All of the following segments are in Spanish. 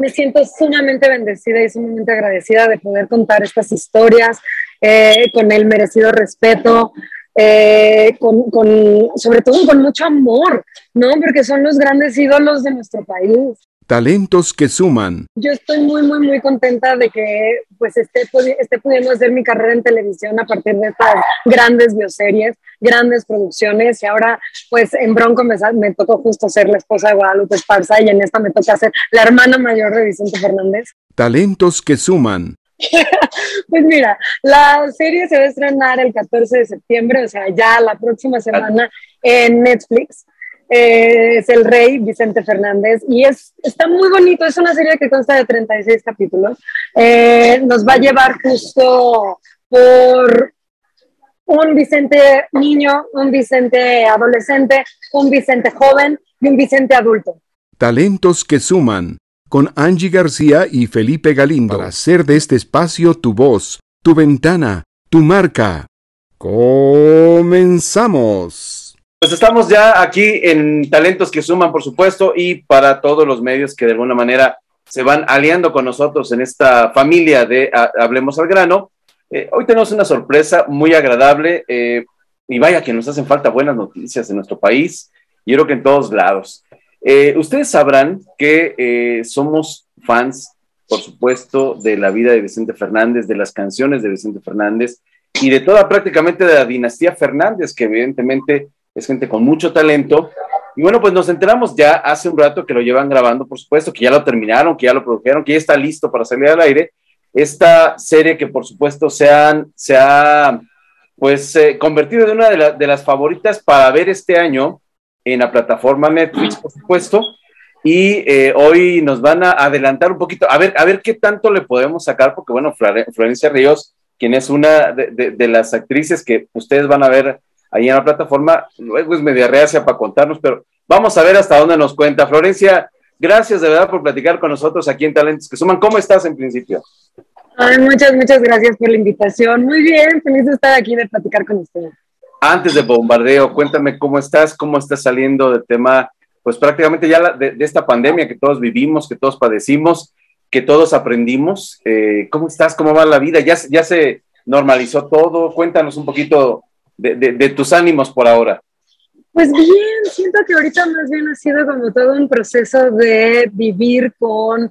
me siento sumamente bendecida y sumamente agradecida de poder contar estas historias eh, con el merecido respeto, eh, con, con, sobre todo con mucho amor, ¿no? Porque son los grandes ídolos de nuestro país. Talentos que suman. Yo estoy muy, muy, muy contenta de que pues esté, esté pudiendo hacer mi carrera en televisión a partir de estas grandes bioseries, grandes producciones y ahora pues en Bronco me, me tocó justo ser la esposa de Guadalupe Esparza y en esta me toca ser la hermana mayor de Vicente Fernández. Talentos que suman. pues mira, la serie se va a estrenar el 14 de septiembre, o sea, ya la próxima semana en Netflix es el rey Vicente Fernández y es, está muy bonito, es una serie que consta de 36 capítulos. Eh, nos va a llevar justo por un Vicente niño, un Vicente adolescente, un Vicente joven y un Vicente adulto. Talentos que suman con Angie García y Felipe Galindo para hacer de este espacio tu voz, tu ventana, tu marca. Comenzamos. Pues estamos ya aquí en Talentos que Suman, por supuesto, y para todos los medios que de alguna manera se van aliando con nosotros en esta familia de Hablemos al Grano. Eh, hoy tenemos una sorpresa muy agradable eh, y vaya que nos hacen falta buenas noticias en nuestro país y creo que en todos lados. Eh, ustedes sabrán que somos fans, por supuesto, de la vida de Vicente Fernández, de las canciones de Vicente Fernández y de toda prácticamente de la dinastía Fernández, que evidentemente es gente con mucho talento. Y bueno, pues nos enteramos ya hace un rato que lo llevan grabando, por supuesto, que ya lo terminaron, que ya lo produjeron, que ya está listo para salir al aire. Esta serie que por supuesto se, han, se ha pues eh, convertido en una de, de, las favoritas para ver este año en la plataforma Netflix, por supuesto. Y eh, hoy nos van a adelantar un poquito, a ver, a ver qué tanto le podemos sacar, porque bueno, Florencia Ríos, quien es una de, de las actrices que ustedes van a ver ahí en la plataforma. Luego es media reacia para contarnos, pero vamos a ver hasta dónde nos cuenta. Florencia, gracias de verdad por platicar con nosotros aquí en Talentos que Suman. ¿Cómo estás en principio? muchas, muchas gracias por la invitación. Muy bien, feliz de estar aquí de platicar con ustedes. Antes de bombardeo, cuéntame cómo estás, cómo estás saliendo del tema, pues prácticamente ya de, esta pandemia que todos vivimos, que todos padecimos, que todos aprendimos. Eh, ¿Cómo estás? ¿Cómo va la vida? ¿Ya, ya se normalizó todo? Cuéntanos un poquito de, tus ánimos por ahora? Pues bien, siento que ahorita más bien ha sido como todo un proceso de vivir con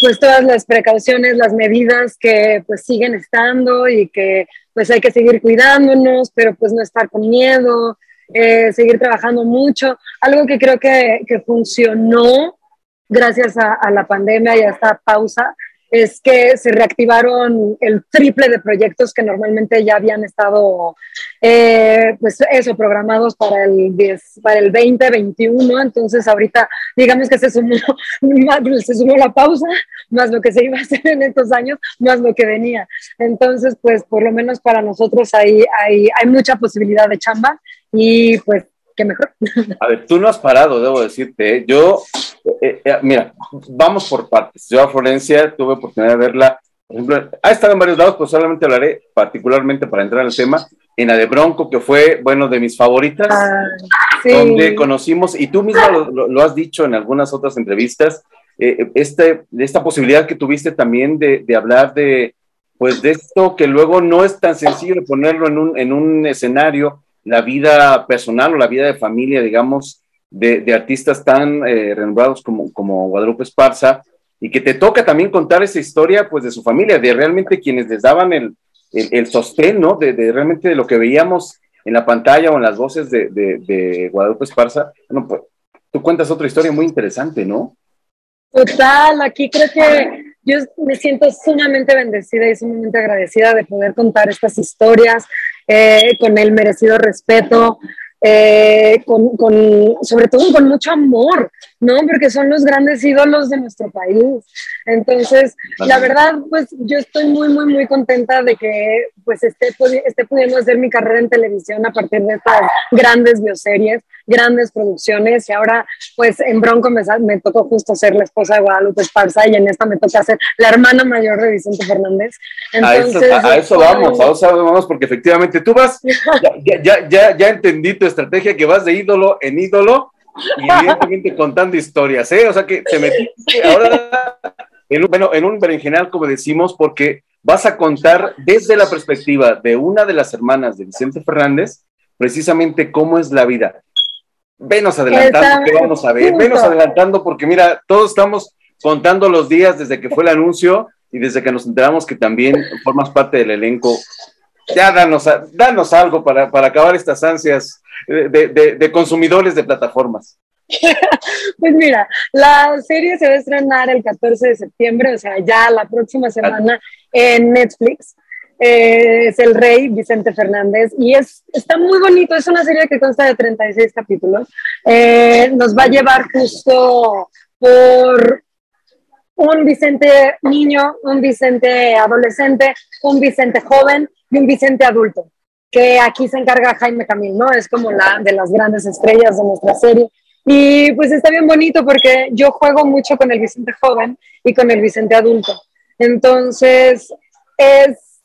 pues todas las precauciones, las medidas que pues siguen estando y que pues hay que seguir cuidándonos, pero pues no estar con miedo, eh, seguir trabajando mucho. Algo que creo que, que funcionó gracias a, a, la pandemia y a esta pausa es que se reactivaron el triple de proyectos que normalmente ya habían estado, eh, pues eso, programados para el, 10, para el 2021. Entonces, ahorita, digamos que se sumó, se sumó la pausa, más lo que se iba a hacer en estos años, más lo que venía. Entonces, pues, por lo menos para nosotros hay, hay, hay mucha posibilidad de chamba y pues qué mejor. A ver, tú no has parado, debo decirte. ¿eh? Yo, eh, eh, mira, vamos por partes. Yo a Florencia tuve oportunidad de verla, por ejemplo, ha estado en varios lados, pues solamente hablaré particularmente para entrar al tema, en la de Bronco, que fue, bueno, de mis favoritas, ah, donde conocimos, y tú misma lo, has dicho en algunas otras entrevistas, este, esta posibilidad que tuviste también de, de hablar de, pues de esto que luego no es tan sencillo de ponerlo en un, en un escenario la vida personal o la vida de familia, digamos, de, artistas tan eh, renombrados como, como Guadalupe Esparza, y que te toca también contar esa historia, pues, de su familia, de realmente quienes les daban el, el, sostén, ¿no? De, realmente de lo que veíamos en la pantalla o en las voces de, de, Guadalupe Esparza. Bueno, pues, tú cuentas otra historia muy interesante, ¿no? Total, aquí creo que yo me siento sumamente bendecida y sumamente agradecida de poder contar estas historias eh, con el merecido respeto, eh, con, con, sobre todo con mucho amor, ¿no? Porque son los grandes ídolos de nuestro país. Entonces, la verdad, pues yo estoy muy, muy, muy contenta de que pues esté, esté pudiendo hacer mi carrera en televisión a partir de estas grandes bioseries, grandes producciones y ahora pues en Bronco me, me tocó justo ser la esposa de Guadalupe Esparza y en esta me toca ser la hermana mayor de Vicente Fernández. Entonces, a, eso, vamos, a eso vamos porque efectivamente tú vas, ya, ya, ya, ya entendí tu estrategia que vas de ídolo en ídolo y evidentemente contando historias, ¿eh? O sea que te metiste ahora en un, bueno, en un berenjenal, como decimos, porque vas a contar desde la perspectiva de una de las hermanas de Vicente Fernández, precisamente cómo es la vida. Venos adelantando, que vamos a ver, venos adelantando, porque mira, todos estamos contando los días desde que fue el anuncio y desde que nos enteramos que también formas parte del elenco. Ya danos, danos algo para, para acabar estas ansias de, consumidores de plataformas? Pues mira, la serie se va a estrenar el 14 de septiembre, o sea, ya la próxima semana en Netflix. Eh, es el rey Vicente Fernández y es, está muy bonito, es una serie que consta de 36 capítulos. Eh, nos va a llevar justo por un Vicente niño, un Vicente adolescente, un Vicente joven y un Vicente adulto que aquí se encarga Jaime Camil, ¿no? Es como la de las grandes estrellas de nuestra serie. Y pues está bien bonito porque yo juego mucho con el Vicente joven y con el Vicente adulto. Entonces, es,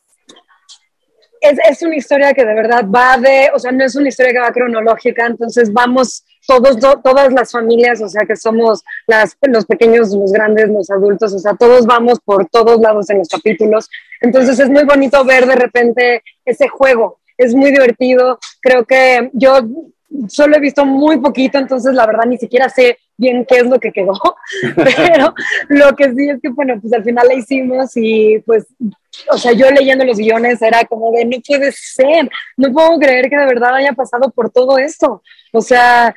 es, es, una historia que de verdad va de, o sea, no es una historia que va cronológica, entonces vamos todos, todas las familias, o sea, que somos las, los pequeños, los grandes, los adultos, o sea, todos vamos por todos lados en los capítulos. Entonces es muy bonito ver de repente ese juego es muy divertido. Creo que yo solo he visto muy poquito, entonces la verdad ni siquiera sé bien qué es lo que quedó, pero lo que sí es que, bueno, pues al final la hicimos y pues, o sea, yo leyendo los guiones era como de, no puede ser, no puedo creer que de verdad haya pasado por todo esto. O sea,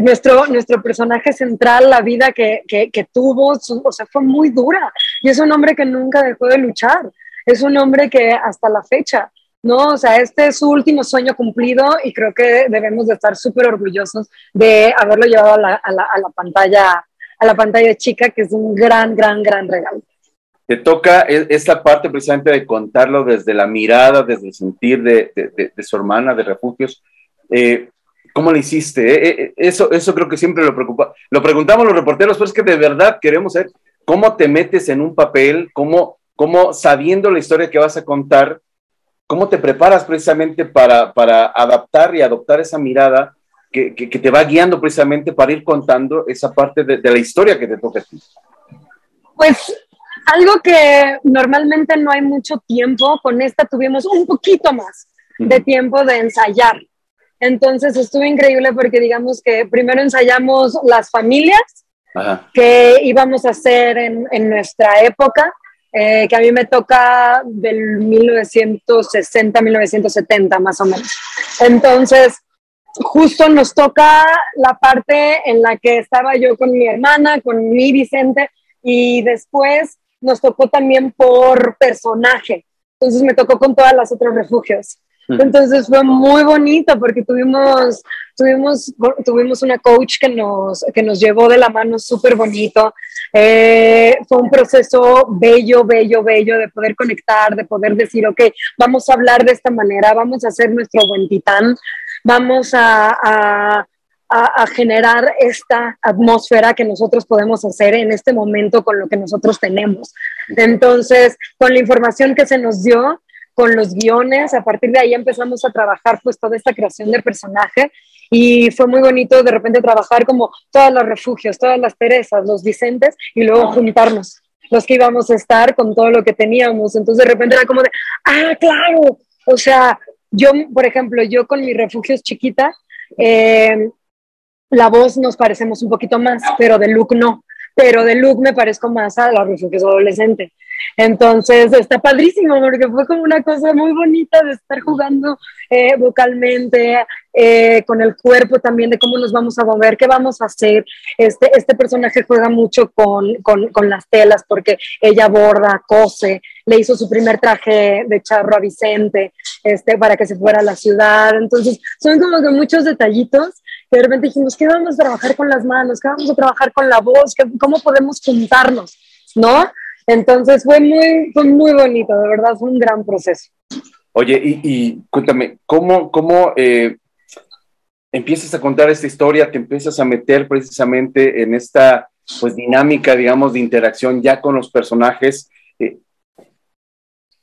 nuestro, nuestro personaje central, la vida que, que, que tuvo, o sea, fue muy dura y es un hombre que nunca dejó de luchar, es un hombre que hasta la fecha ¿no? O sea, este es su último sueño cumplido y creo que debemos de estar súper orgullosos de haberlo llevado a la, a, la, a la, pantalla a la pantalla chica, que es un gran, gran, gran regalo. Te toca e, esta parte precisamente de contarlo desde la mirada, desde el sentir de, de, de su hermana de refugios. Eh, ¿Cómo lo hiciste? Eh, eh, eso, eso creo que siempre lo preocupa. Lo preguntamos los reporteros, pero es que de verdad queremos saber cómo te metes en un papel, cómo, cómo sabiendo la historia que vas a contar, ¿Cómo te preparas precisamente para, para adaptar y adoptar esa mirada que, que, te va guiando precisamente para ir contando esa parte de, de la historia que te toca a ti? Pues algo que normalmente no hay mucho tiempo, con esta tuvimos un poquito más de tiempo de ensayar. Entonces estuvo increíble porque digamos que primero ensayamos las familias Ajá. que íbamos a hacer en, en nuestra época eh, que a mí me toca del 1960, 1970 más o menos. Entonces, justo nos toca la parte en la que estaba yo con mi hermana, con mi Vicente, y después nos tocó también por personaje. Entonces me tocó con todas las otros refugios. Entonces fue muy bonito porque tuvimos, tuvimos, tuvimos una coach que nos, que nos llevó de la mano súper bonito. Eh, fue un proceso bello, bello, bello de poder conectar, de poder decir, ok, vamos a hablar de esta manera, vamos a hacer nuestro buen titán, vamos a, a a, generar esta atmósfera que nosotros podemos hacer en este momento con lo que nosotros tenemos. Entonces, con la información que se nos dio, con los guiones, a partir de ahí empezamos a trabajar pues toda esta creación de personaje y fue muy bonito de repente trabajar como todos los refugios, todas las Teresas, los Vicentes y luego juntarnos los que íbamos a estar con todo lo que teníamos. Entonces de repente era como de, ah, claro, o sea, yo, por ejemplo, yo con mis refugios chiquita, eh, la voz nos parecemos un poquito más, pero de look no. Pero de look me parezco más a los refugios adolescentes. Entonces está padrísimo porque fue como una cosa muy bonita de estar jugando eh, vocalmente, eh, con el cuerpo también, de cómo nos vamos a mover, qué vamos a hacer. Este, este personaje juega mucho con, con, con las telas porque ella borda, cose, le hizo su primer traje de charro a Vicente este, para que se fuera a la ciudad. Entonces son como que muchos detallitos que de repente dijimos, ¿qué vamos a trabajar con las manos? ¿Qué vamos a trabajar con la voz? ¿Cómo podemos juntarnos? ¿No? Entonces fue muy, fue muy bonito, de verdad, fue un gran proceso. Oye, y, cuéntame, ¿cómo, cómo eh, empiezas a contar esta historia, te empiezas a meter precisamente en esta pues dinámica, digamos, de interacción ya con los personajes? Eh,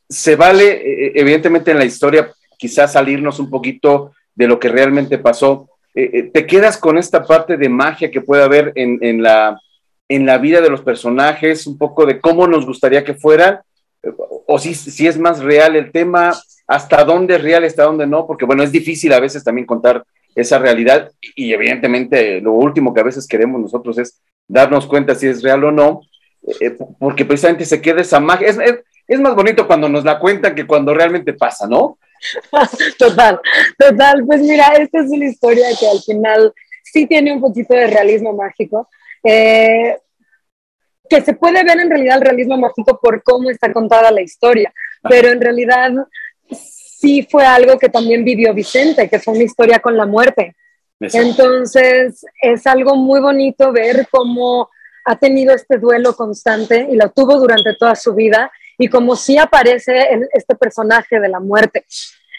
se vale, eh, evidentemente en la historia, quizás salirnos un poquito de lo que realmente pasó, te quedas con esta parte de magia que puede haber en, la, en la vida de los personajes, un poco de cómo nos gustaría que fueran, o si, si es más real el tema, hasta dónde es real, hasta dónde no, porque bueno, es difícil a veces también contar esa realidad y evidentemente lo último que a veces queremos nosotros es darnos cuenta si es real o no, eh, porque precisamente se queda esa magia. Es, es, más bonito cuando nos la cuentan que cuando realmente pasa, ¿no? Total, total. Pues mira, esta es una historia que al final sí tiene un poquito de realismo mágico. Eh, que se puede ver en realidad el realismo mágico por cómo está contada la historia, pero en realidad sí fue algo que también vivió Vicente, que fue una historia con la muerte. Entonces, es algo muy bonito ver cómo ha tenido este duelo constante y lo tuvo durante toda su vida y como sí aparece este personaje de la muerte.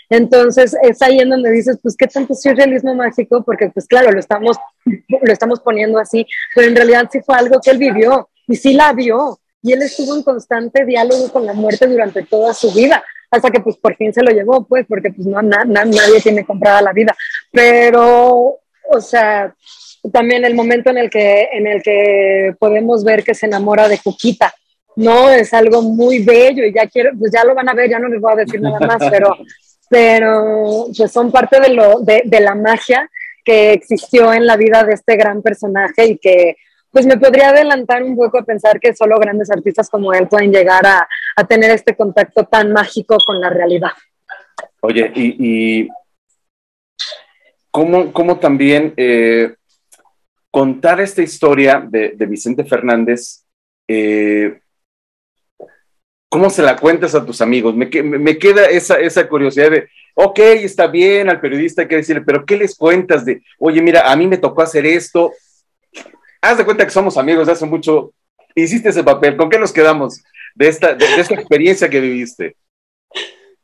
Entonces es ahí en donde dices, pues qué tanto es realismo mágico, porque pues claro, lo estamos, lo estamos poniendo así, pero en realidad sí fue algo que él vivió y sí la vio y él estuvo en constante diálogo con la muerte durante toda su vida hasta que pues por fin se lo llevó, pues, porque pues no, nadie tiene comprada la vida. Pero, o sea, también el momento en el que, en el que podemos ver que se enamora de Cuquita, ¿no? Es algo muy bello y ya quiero, pues ya lo van a ver, ya no les voy a decir nada más, pero, pero pues son parte de, lo, de, de la magia que existió en la vida de este gran personaje y que pues me podría adelantar un poco a pensar que solo grandes artistas como él pueden llegar a, tener este contacto tan mágico con la realidad. Oye, y, cómo, también eh, contar esta historia de, Vicente Fernández, eh, ¿cómo se la cuentas a tus amigos? Me, me queda esa, esa curiosidad de, ok, está bien, al periodista hay que decirle, pero ¿qué les cuentas de, oye, mira, a mí me tocó hacer esto, haz de cuenta que somos amigos de hace mucho, hiciste ese papel, ¿con qué nos quedamos de esta, de, esta experiencia que viviste?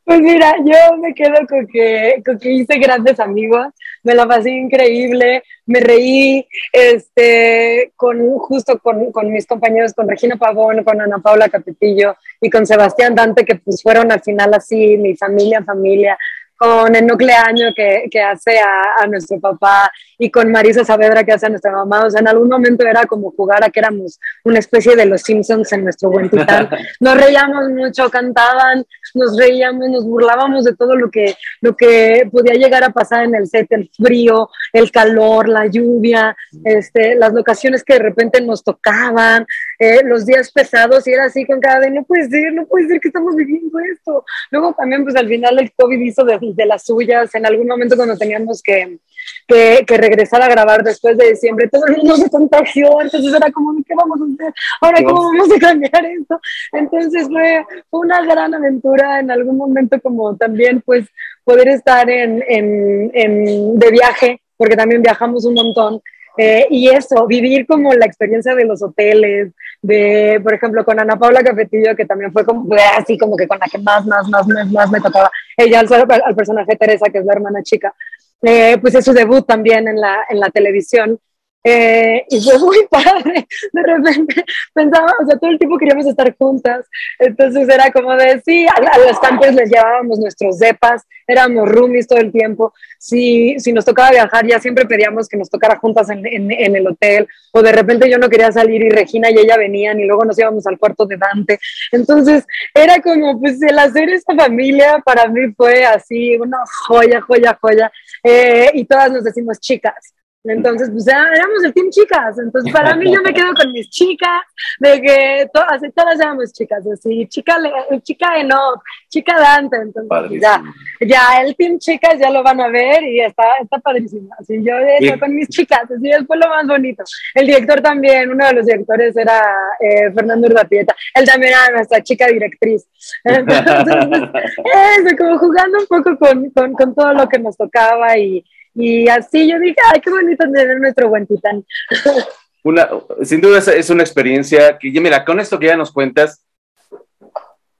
Pues mira, yo me quedo con que, con que hice grandes amigos, me la pasé increíble, me reí, este, con, justo con, con, mis compañeros, con Regina Pavón, con Ana Paula Capetillo y con Sebastián Dante, que pues fueron al final así, mi familia, familia, con el nucleaño que, que hace a, a, nuestro papá y con Marisa Saavedra que hace a nuestra mamá. O sea, en algún momento era como jugar a que éramos una especie de los Simpsons en nuestro buen titán. Nos reíamos mucho, cantaban, nos reíamos, nos burlábamos de todo lo que, lo que podía llegar a pasar en el set, el frío, el calor, la lluvia, este, las locaciones que de repente nos tocaban, eh, los días pesados y era así con cada de no puede ser, no puede ser que estamos viviendo esto. Luego también pues al final el COVID hizo de, de las suyas, en algún momento cuando teníamos que, que, que, regresar a grabar después de diciembre, todo el mundo se contagió, entonces era como, ¿qué vamos a hacer? Ahora, ¿cómo vamos a cambiar esto? Entonces fue, una gran aventura en algún momento como también pues poder estar en, en, en de viaje, porque también viajamos un montón eh, y eso, vivir como la experiencia de los hoteles, de, por ejemplo, con Ana Paula Cafetillo, que también fue como, así como que con la que más, más, más, más, me tocaba. Ella al, al personaje Teresa, que es la hermana chica, eh, pues es su debut también en la, en la televisión. Eh, y fue muy padre. De repente pensaba, o sea, todo el tiempo queríamos estar juntas. Entonces era como de, sí, a, los campos les llevábamos nuestros depas, éramos roomies todo el tiempo. Si, si nos tocaba viajar, ya siempre pedíamos que nos tocara juntas en, en, en, el hotel. O de repente yo no quería salir y Regina y ella venían y luego nos íbamos al cuarto de Dante. Entonces era como, pues el hacer esta familia para mí fue así, una joya, joya, joya. Eh, y todas nos decimos chicas. Entonces, pues éramos el team chicas. Entonces, para mí, yo me quedo con mis chicas, de que todas, todas éramos chicas, así, chica, chica Enoch, chica Dante. Entonces, ya, ya, el team chicas ya lo van a ver y está, está padrísimo. Así, yo estoy con mis chicas, así, fue lo más bonito. El director también, uno de los directores era eh, Fernando Urdapieta. Él también era nuestra chica directriz. Entonces, eso, como jugando un poco con, con, con todo lo que nos tocaba y y así yo dije, ay, qué bonito tener nuestro buen titán. Una, sin duda es una experiencia que, mira, con esto que ya nos cuentas,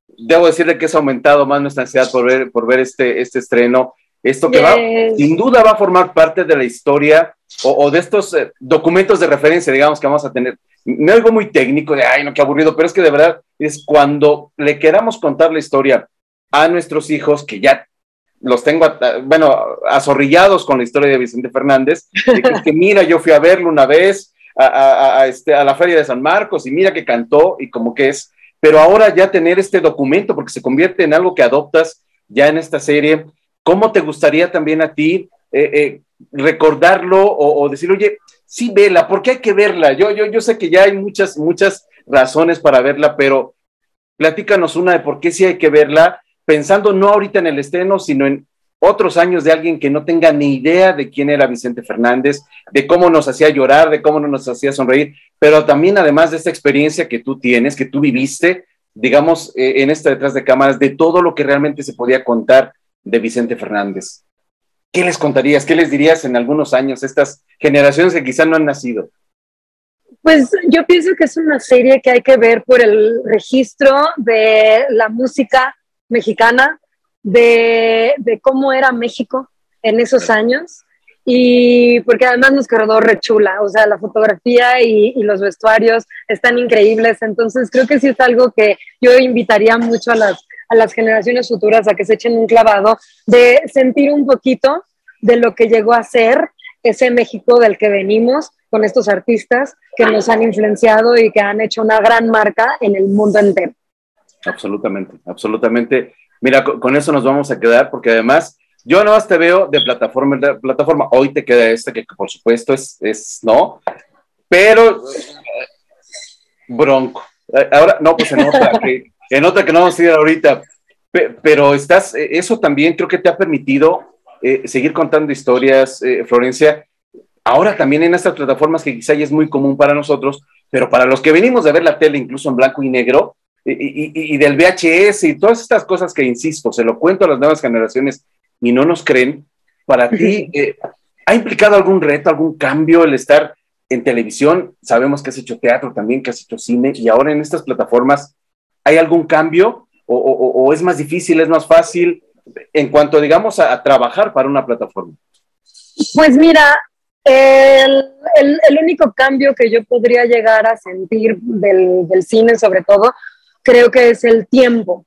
debo decirle que es aumentado más nuestra ansiedad por ver, por ver este, este estreno. Esto que va, sin duda va a formar parte de la historia o, de estos eh, documentos de referencia, digamos, que vamos a tener. No algo muy técnico de, ay, no, qué aburrido, pero es que de verdad es cuando le queramos contar la historia a nuestros hijos que ya los tengo, bueno, azorrillados con la historia de Vicente Fernández, que, mira, yo fui a verlo una vez a, este, a la Feria de San Marcos y mira que cantó y como que es, pero ahora ya tener este documento, porque se convierte en algo que adoptas ya en esta serie, ¿cómo te gustaría también a ti eh, eh, recordarlo o, decir, oye, sí, vela, ¿por qué hay que verla? Yo, yo, yo sé que ya hay muchas, muchas razones para verla, pero platícanos una de por qué sí hay que verla, pensando no ahorita en el estreno, sino en otros años de alguien que no tenga ni idea de quién era Vicente Fernández, de cómo nos hacía llorar, de cómo nos hacía sonreír, pero también además de esta experiencia que tú tienes, que tú viviste, digamos, eh, en esta detrás de cámaras, de todo lo que realmente se podía contar de Vicente Fernández. ¿Qué les contarías? ¿Qué les dirías en algunos años, estas generaciones que quizá no han nacido? Pues yo pienso que es una serie que hay que ver por el registro de la música mexicana, de, cómo era México en esos años. Y porque además nos quedó rechula, o sea, la fotografía y, y, los vestuarios están increíbles, entonces creo que sí es algo que yo invitaría mucho a las a las generaciones futuras a que se echen un clavado de sentir un poquito de lo que llegó a ser ese México del que venimos con estos artistas que nos han influenciado y que han hecho una gran marca en el mundo entero. Absolutamente, absolutamente. Mira, con, eso nos vamos a quedar porque además yo no más te veo de plataforma en plataforma. Hoy te queda este que, por supuesto es, es no, pero eh, bronco. Eh, ahora, no, pues en otra, que, en otra que no vamos a ir ahorita, pero estás, eh, eso también creo que te ha permitido eh, seguir contando historias, eh, Florencia. Ahora también en estas plataformas que quizá ya es muy común para nosotros, pero para los que venimos de ver la tele incluso en blanco y negro, y, del VHS y todas estas cosas que, insisto, se lo cuento a las nuevas generaciones y no nos creen, para ti, ¿ha implicado algún reto, algún cambio el estar en televisión? Sabemos que has hecho teatro también, que has hecho cine, y ahora en estas plataformas, ¿Hay algún cambio o, es más difícil, es más fácil en cuanto, digamos, a, trabajar para una plataforma? Pues mira, el, único cambio que yo podría llegar a sentir del, cine, sobre todo, creo que es el tiempo,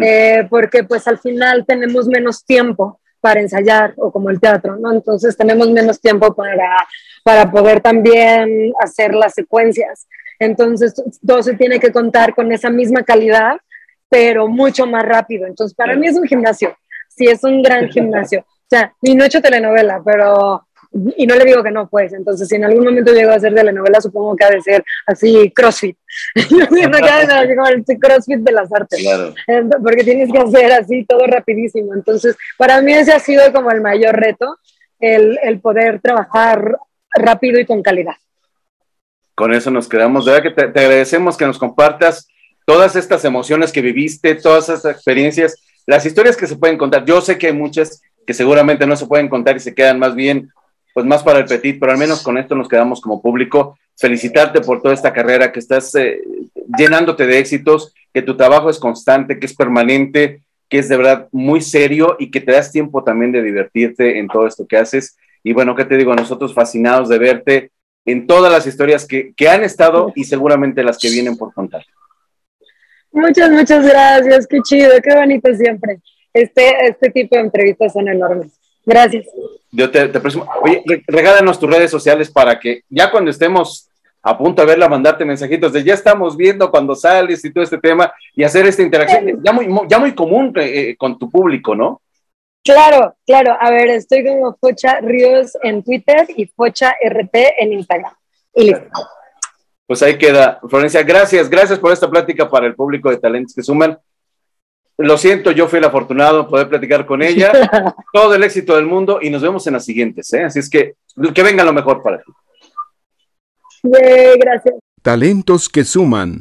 eh, porque pues al final tenemos menos tiempo para ensayar o como el teatro, ¿no? Entonces tenemos menos tiempo para, para poder también hacer las secuencias. Entonces, todo se tiene que contar con esa misma calidad, pero mucho más rápido. Entonces, para mí es un gimnasio. Sí, es un gran gimnasio. O sea, y no he hecho telenovela, pero y no le digo que no, pues. Entonces, si en algún momento llego a hacer telenovela, supongo que ha de ser así CrossFit. El CrossFit de las artes. Claro. Porque tienes que hacer así todo rapidísimo. Entonces, para mí ese ha sido como el mayor reto, el, el poder trabajar rápido y con calidad con eso nos quedamos. De verdad que te, agradecemos que nos compartas todas estas emociones que viviste, todas estas experiencias, las historias que se pueden contar. Yo sé que hay muchas que seguramente no se pueden contar y se quedan más bien, pues más para el petit, pero al menos con esto nos quedamos como público. Felicitarte por toda esta carrera que estás eh, llenándote de éxitos, que tu trabajo es constante, que es permanente, que es de verdad muy serio y que te das tiempo también de divertirte en todo esto que haces. Y bueno, ¿qué te digo? Nosotros fascinados de verte, en todas las historias que, han estado y seguramente las que vienen por contar. Muchas, muchas gracias, qué chido, qué bonito siempre. Este, este tipo de entrevistas son enormes. Gracias. Yo te, te presumo. Oye, regálanos tus redes sociales para que ya cuando estemos a punto de verla, mandarte mensajitos de ya estamos viendo cuando sales y todo este tema y hacer esta interacción ya muy, ya muy común eh, con tu público, ¿no? Claro, claro. A ver, estoy como Focha Ríos en Twitter y Focha RT en Instagram. Y listo. Pues ahí queda. Florencia, gracias, gracias por esta plática para el público de talentos que suman. Lo siento, yo fui el afortunado de poder platicar con ella. Todo el éxito del mundo y nos vemos en las siguientes. ¿eh? Así es que que venga lo mejor para ti. gracias. Talentos que suman